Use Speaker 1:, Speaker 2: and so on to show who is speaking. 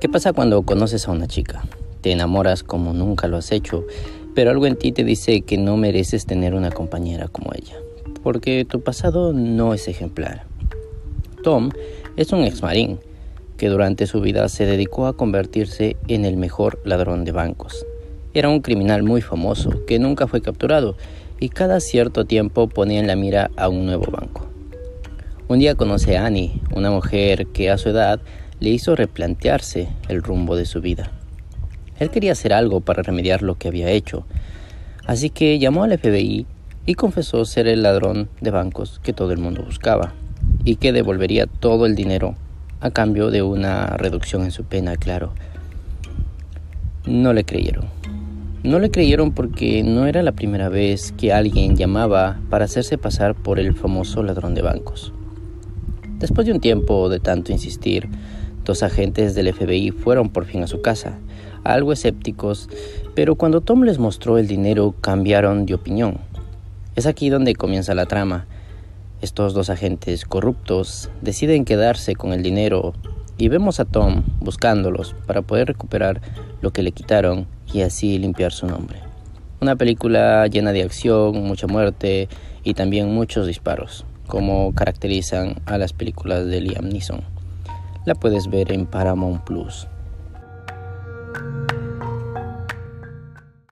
Speaker 1: ¿Qué pasa cuando conoces a una chica? Te enamoras como nunca lo has hecho, pero algo en ti te dice que no mereces tener una compañera como ella, porque tu pasado no es ejemplar. Tom es un exmarín que durante su vida se dedicó a convertirse en el mejor ladrón de bancos. Era un criminal muy famoso que nunca fue capturado y cada cierto tiempo ponía en la mira a un nuevo banco. Un día conoce a Annie, una mujer que a su edad le hizo replantearse el rumbo de su vida. Él quería hacer algo para remediar lo que había hecho, así que llamó al FBI y confesó ser el ladrón de bancos que todo el mundo buscaba y que devolvería todo el dinero a cambio de una reducción en su pena, claro. No le creyeron. No le creyeron porque no era la primera vez que alguien llamaba para hacerse pasar por el famoso ladrón de bancos. Después de un tiempo de tanto insistir, Dos agentes del FBI fueron por fin a su casa, algo escépticos, pero cuando Tom les mostró el dinero cambiaron de opinión. Es aquí donde comienza la trama. Estos dos agentes corruptos deciden quedarse con el dinero y vemos a Tom buscándolos para poder recuperar lo que le quitaron y así limpiar su nombre. Una película llena de acción, mucha muerte y también muchos disparos, como caracterizan a las películas de Liam Neeson la puedes ver en Paramount Plus.